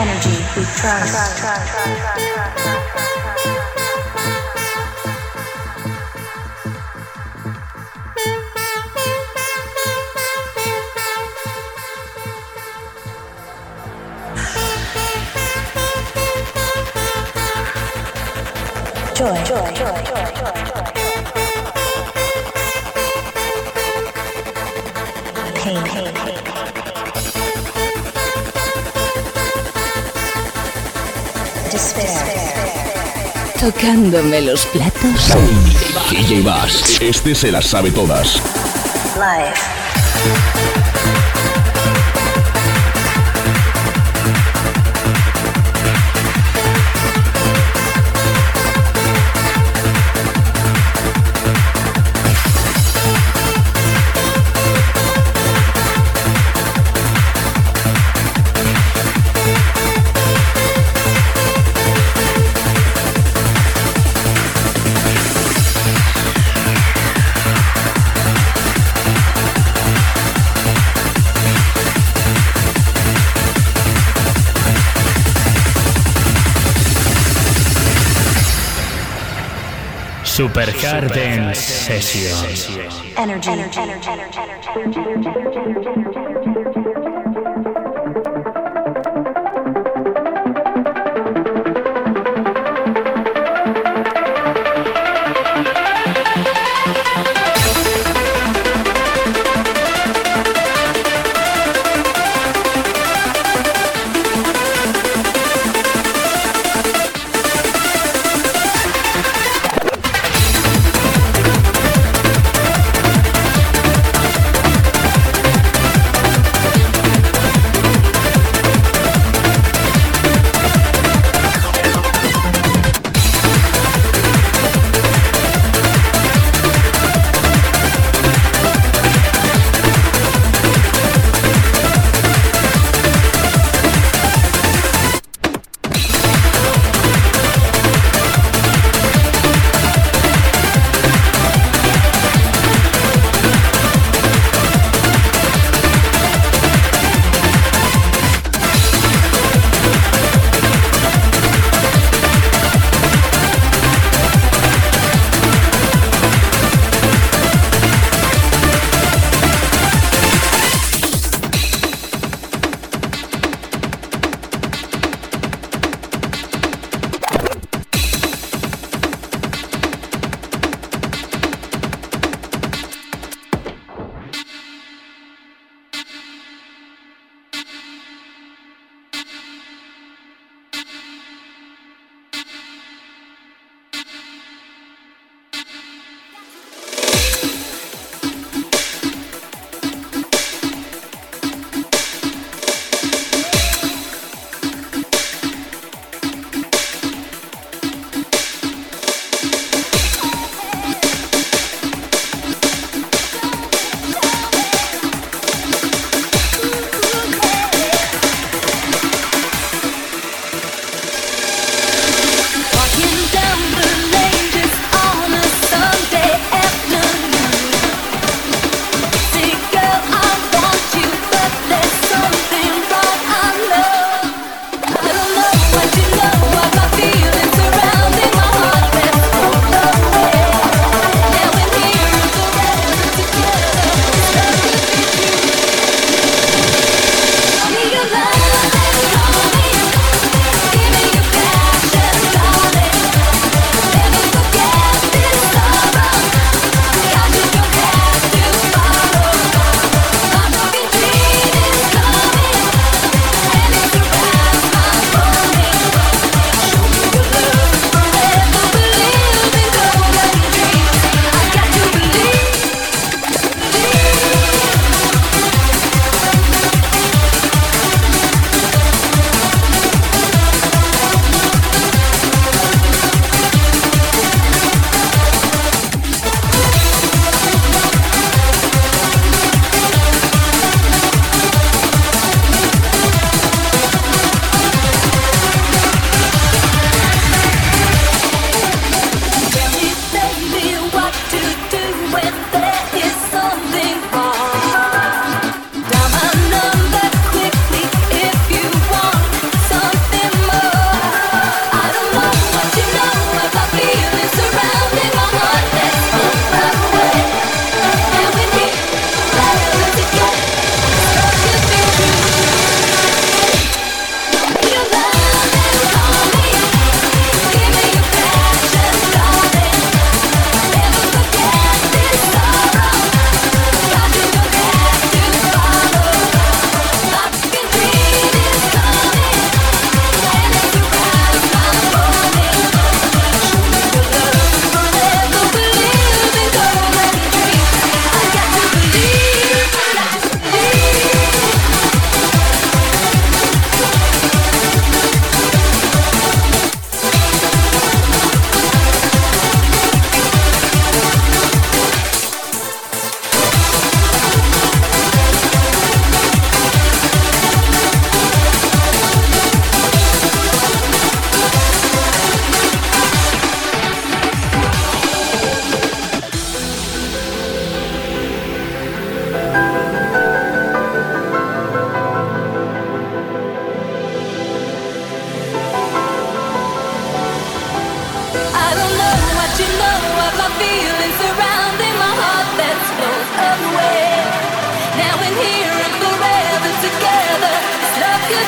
Energy we trust. Tocándome los platos. DJ Bass. Este se las sabe todas. Life. Super Garden Session. Energy. Energy. Energy.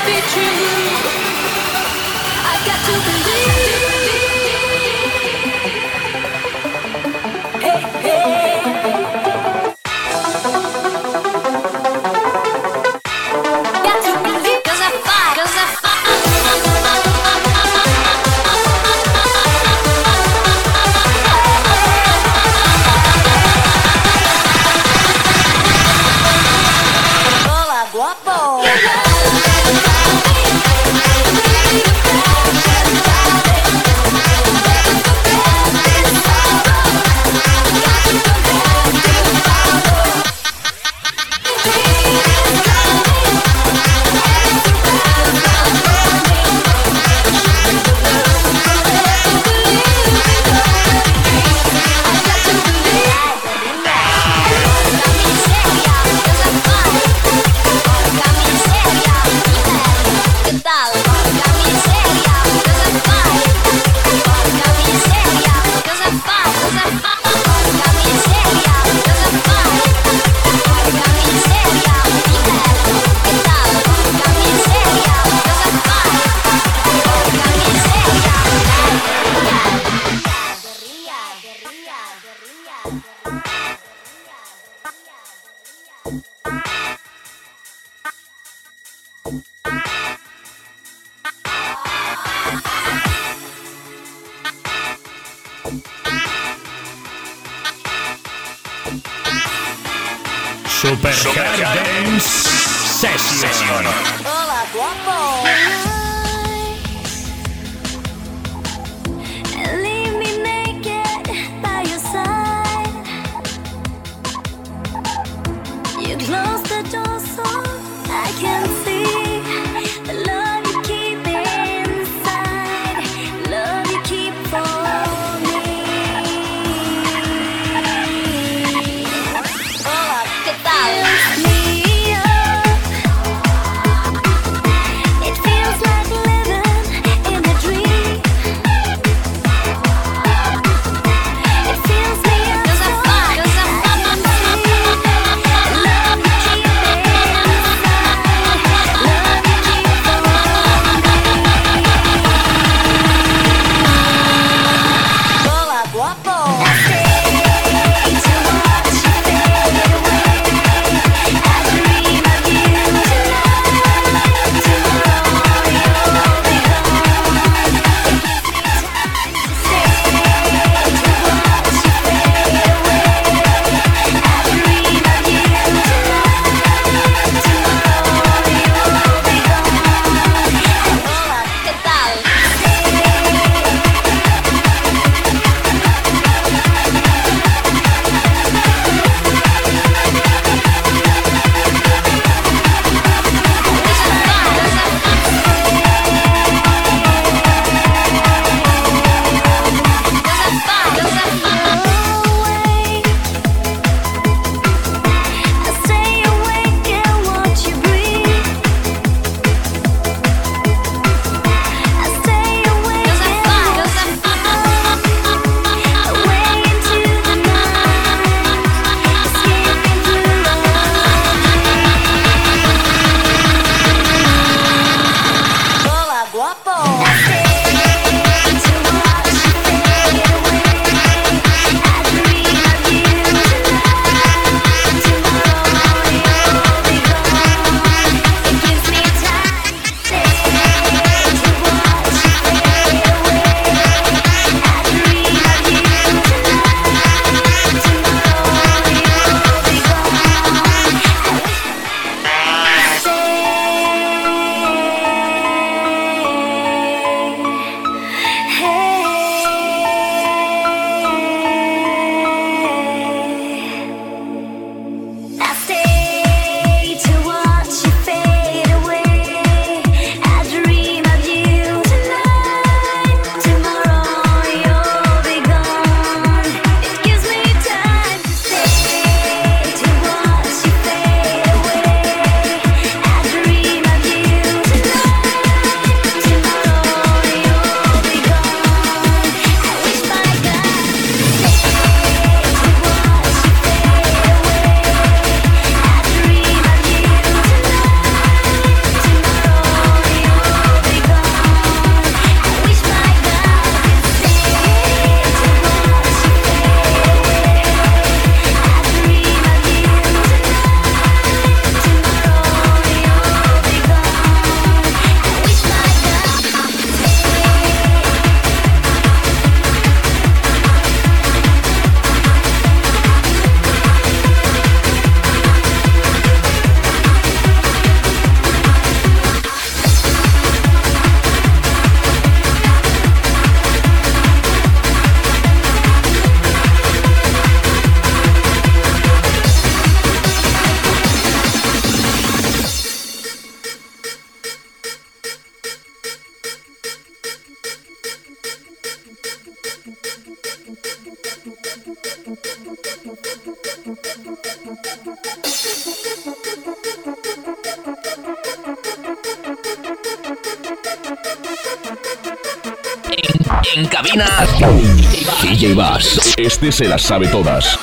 Super, Este se las sabe todas.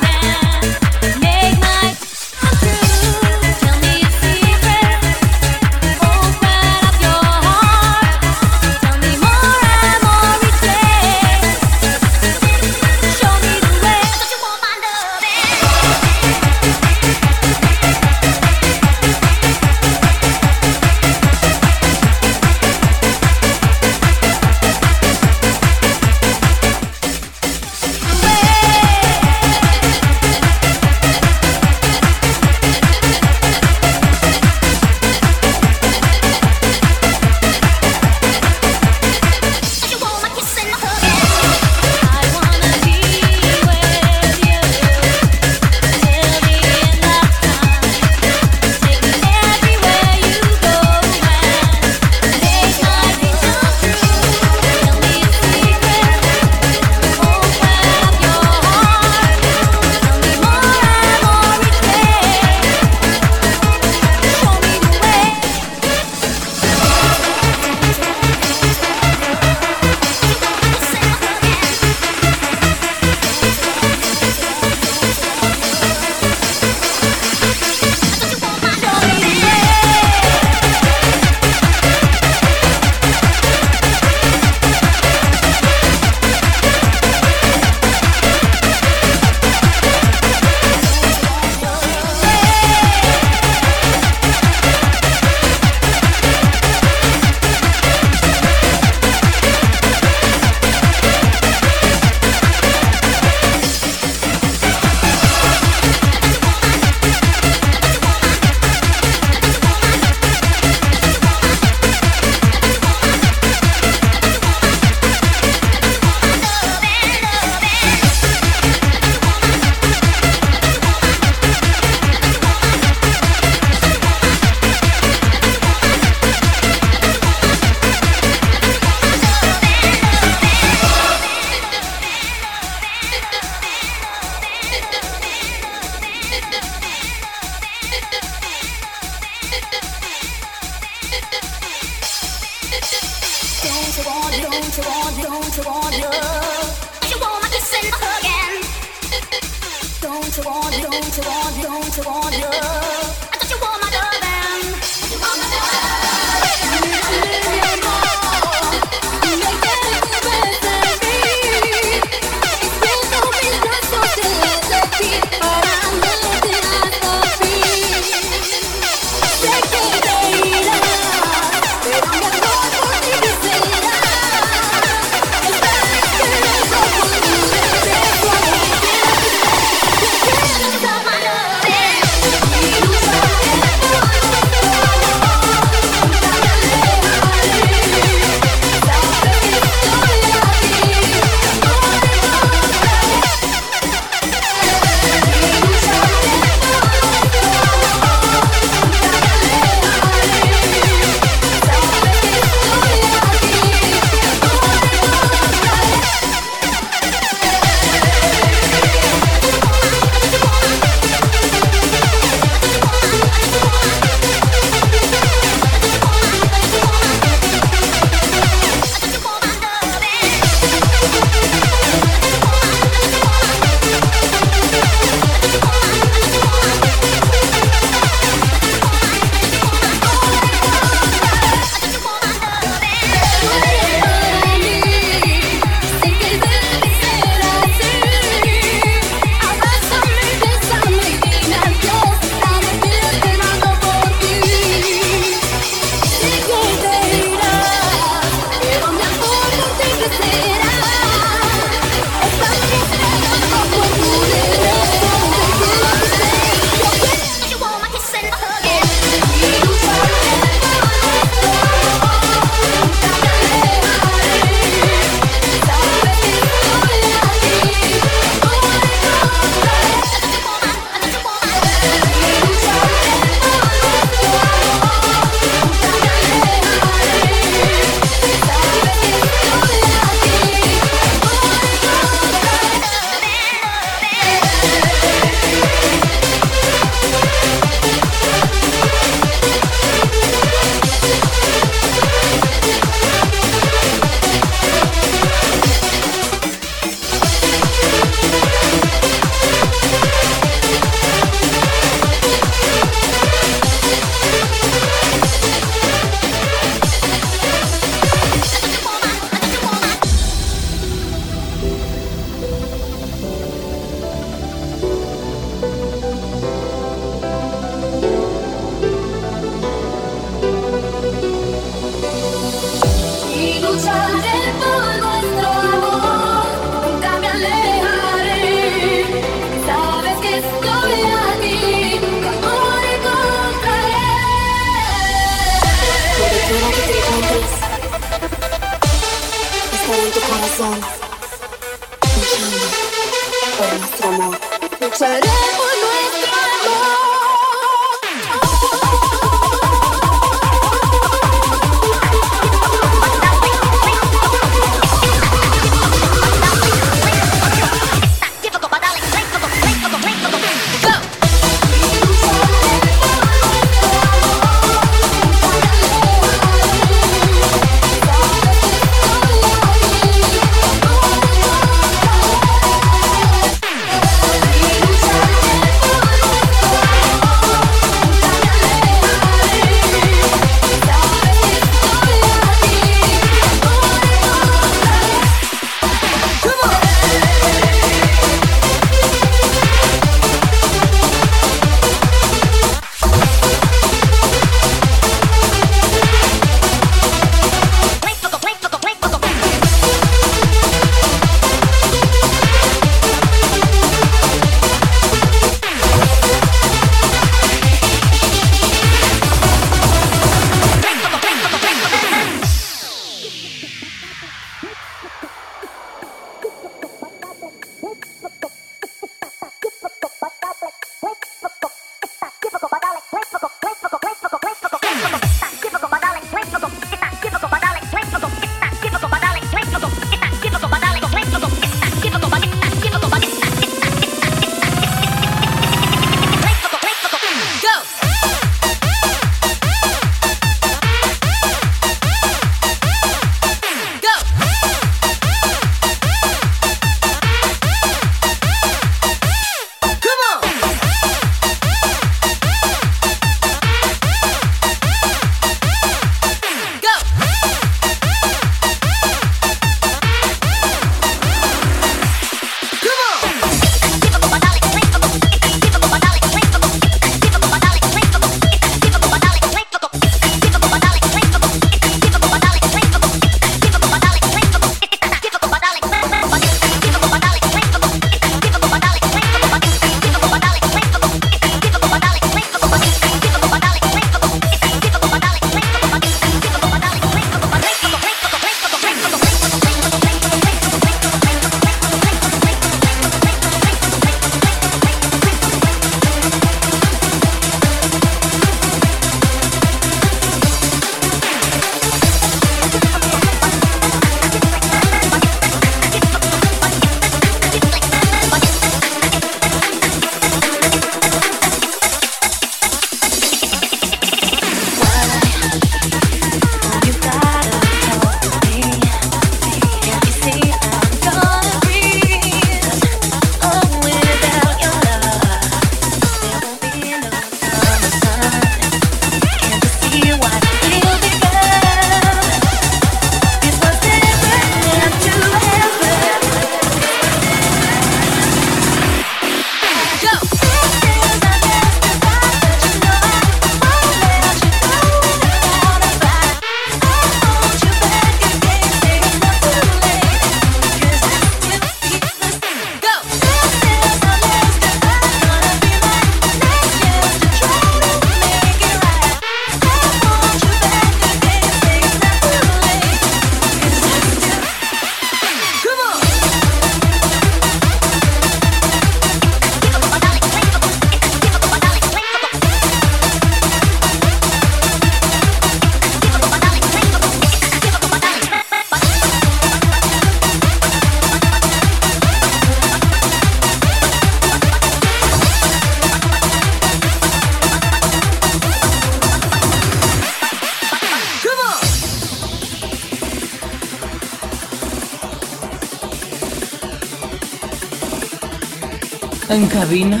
Cabina,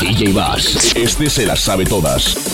DJ Bass. Este se las sabe todas.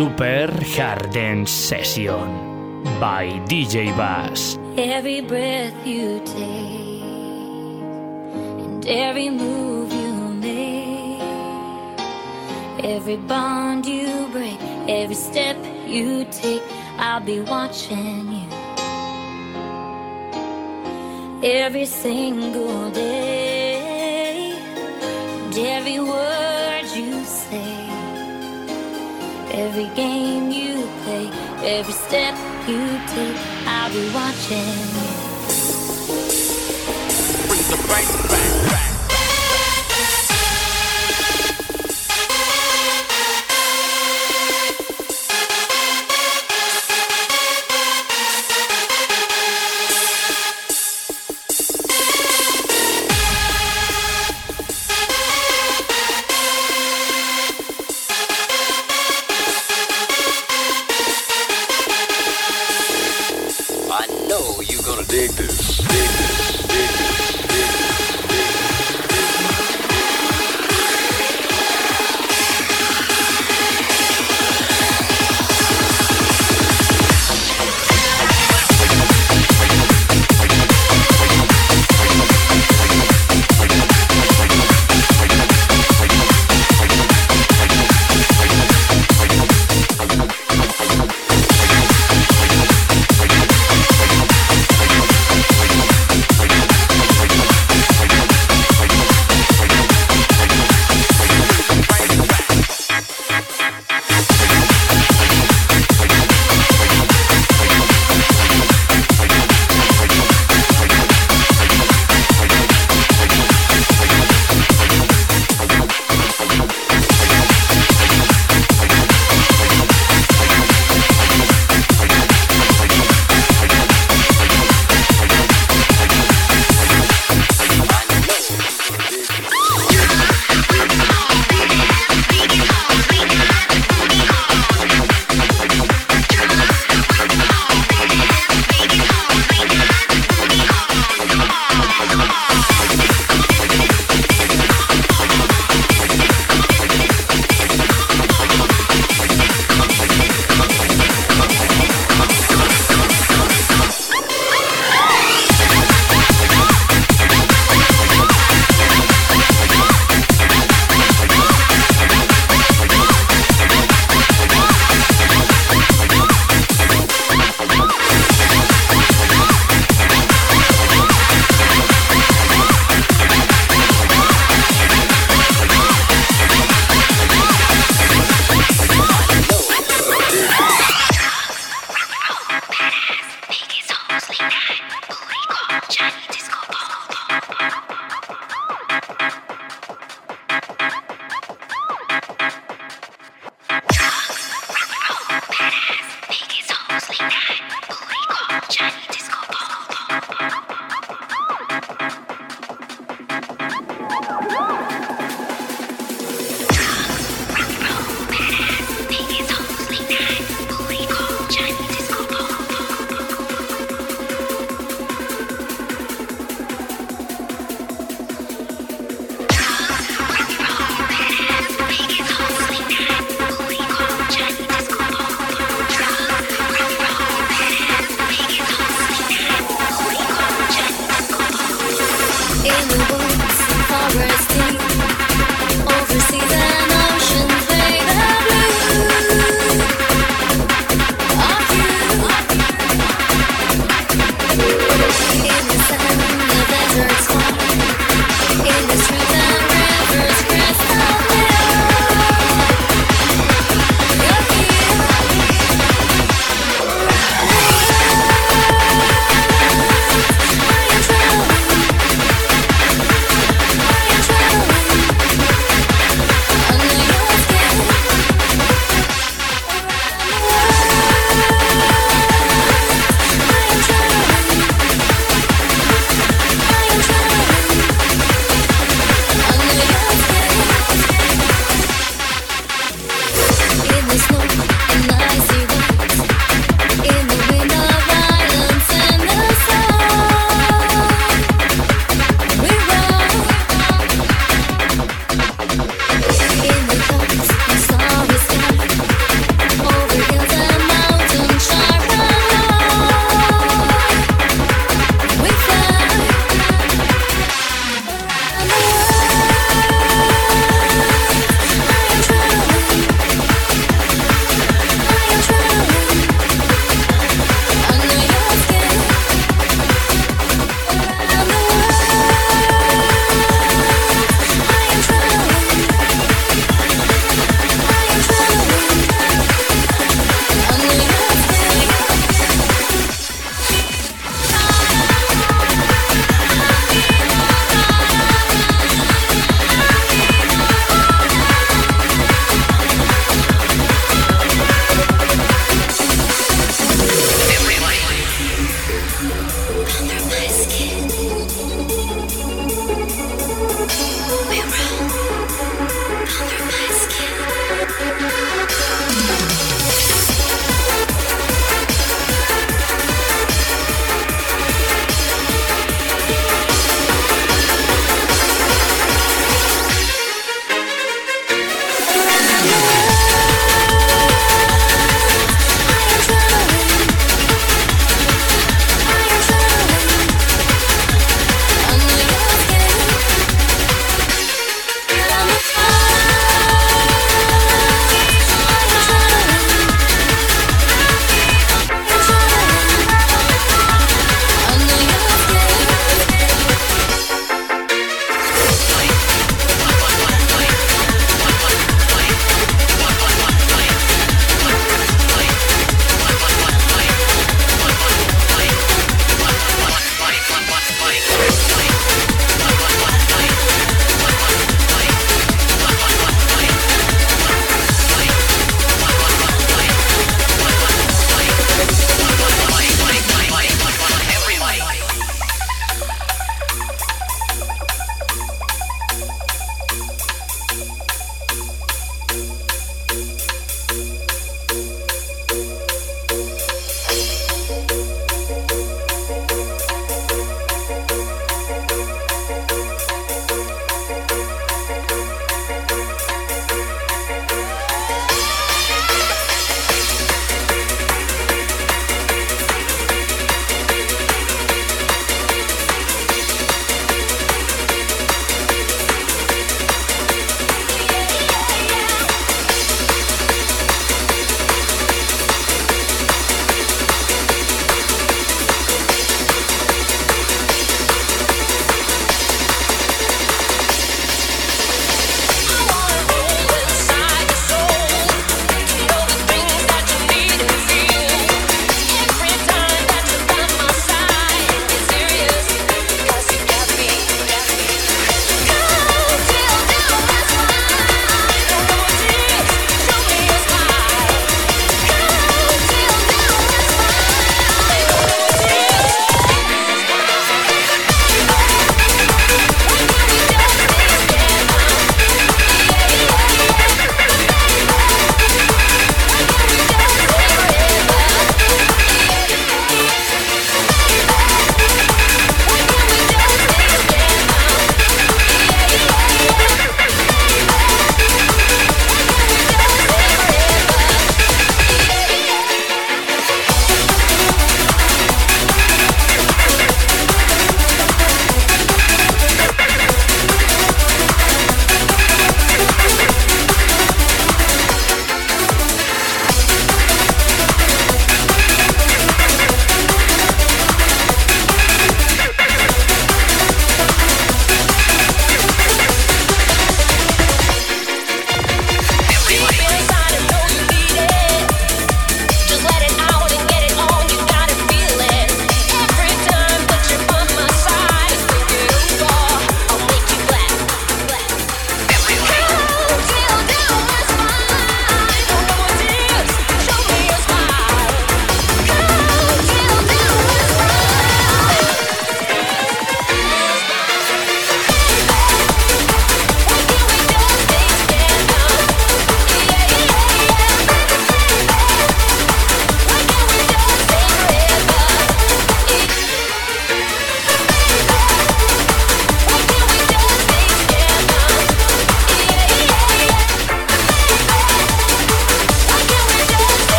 Super Harden Session by DJ Bass. Every breath you take and every move you make, every bond you break, every step you take, I'll be watching you. Every single day, and every word Every game you play, every step you take, I'll be watching you. I know you gonna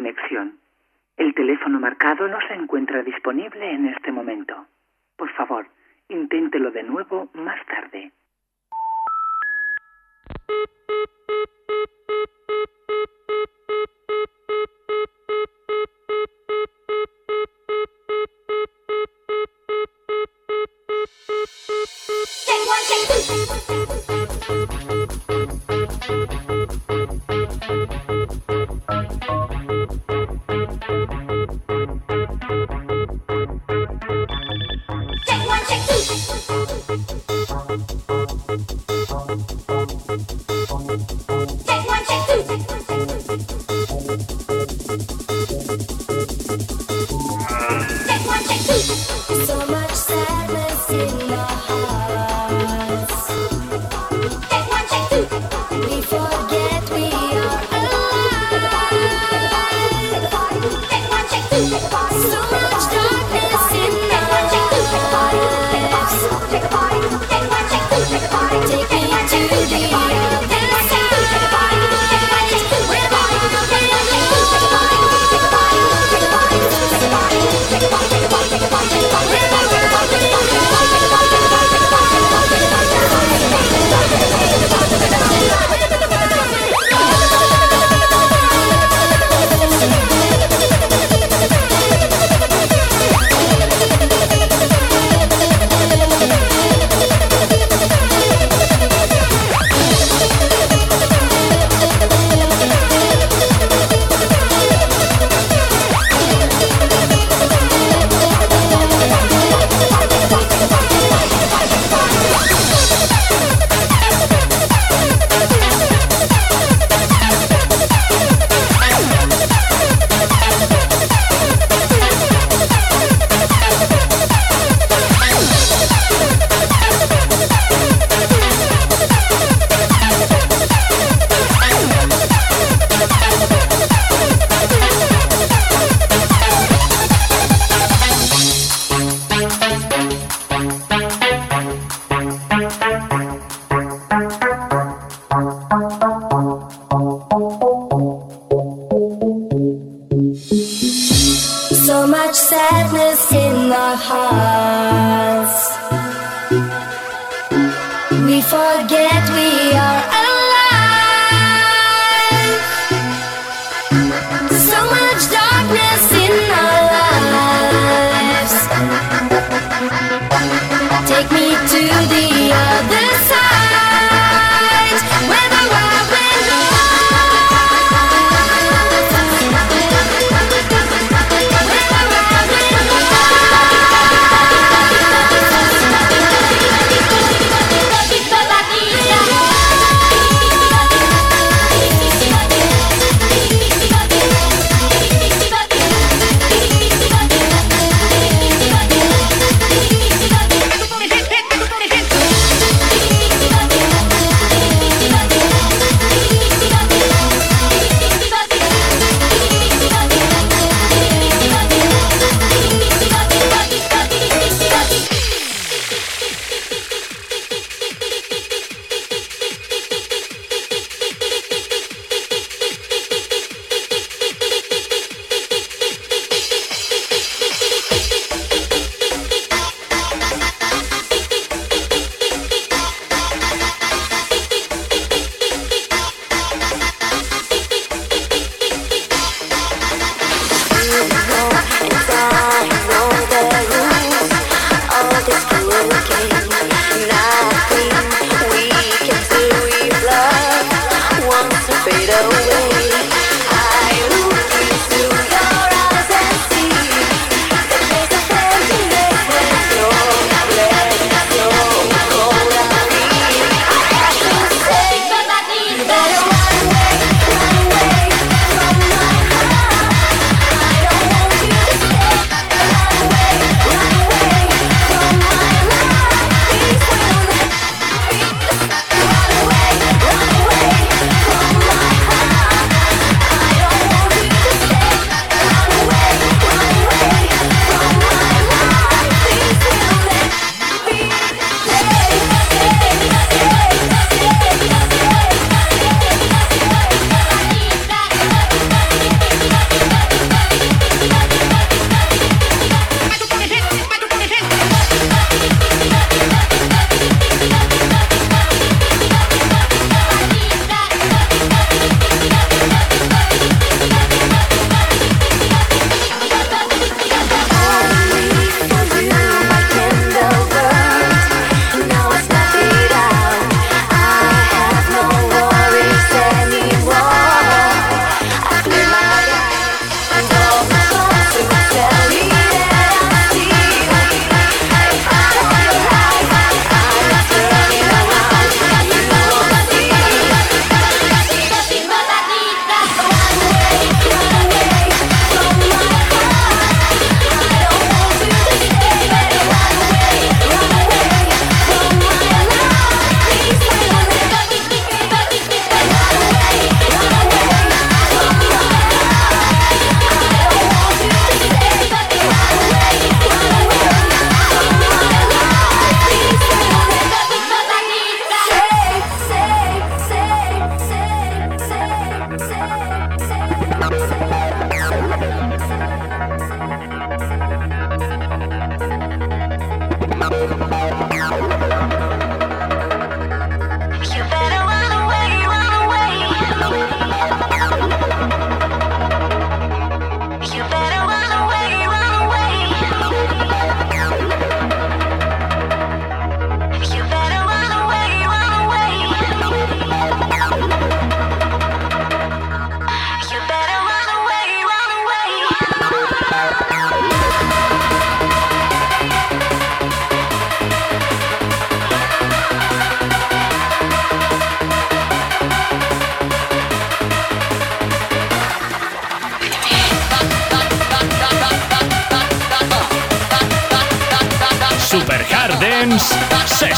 conexión. El teléfono marcado no se encuentra disponible en este momento. Por favor, inténtelo de nuevo más tarde.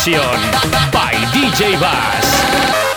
By DJ Bass.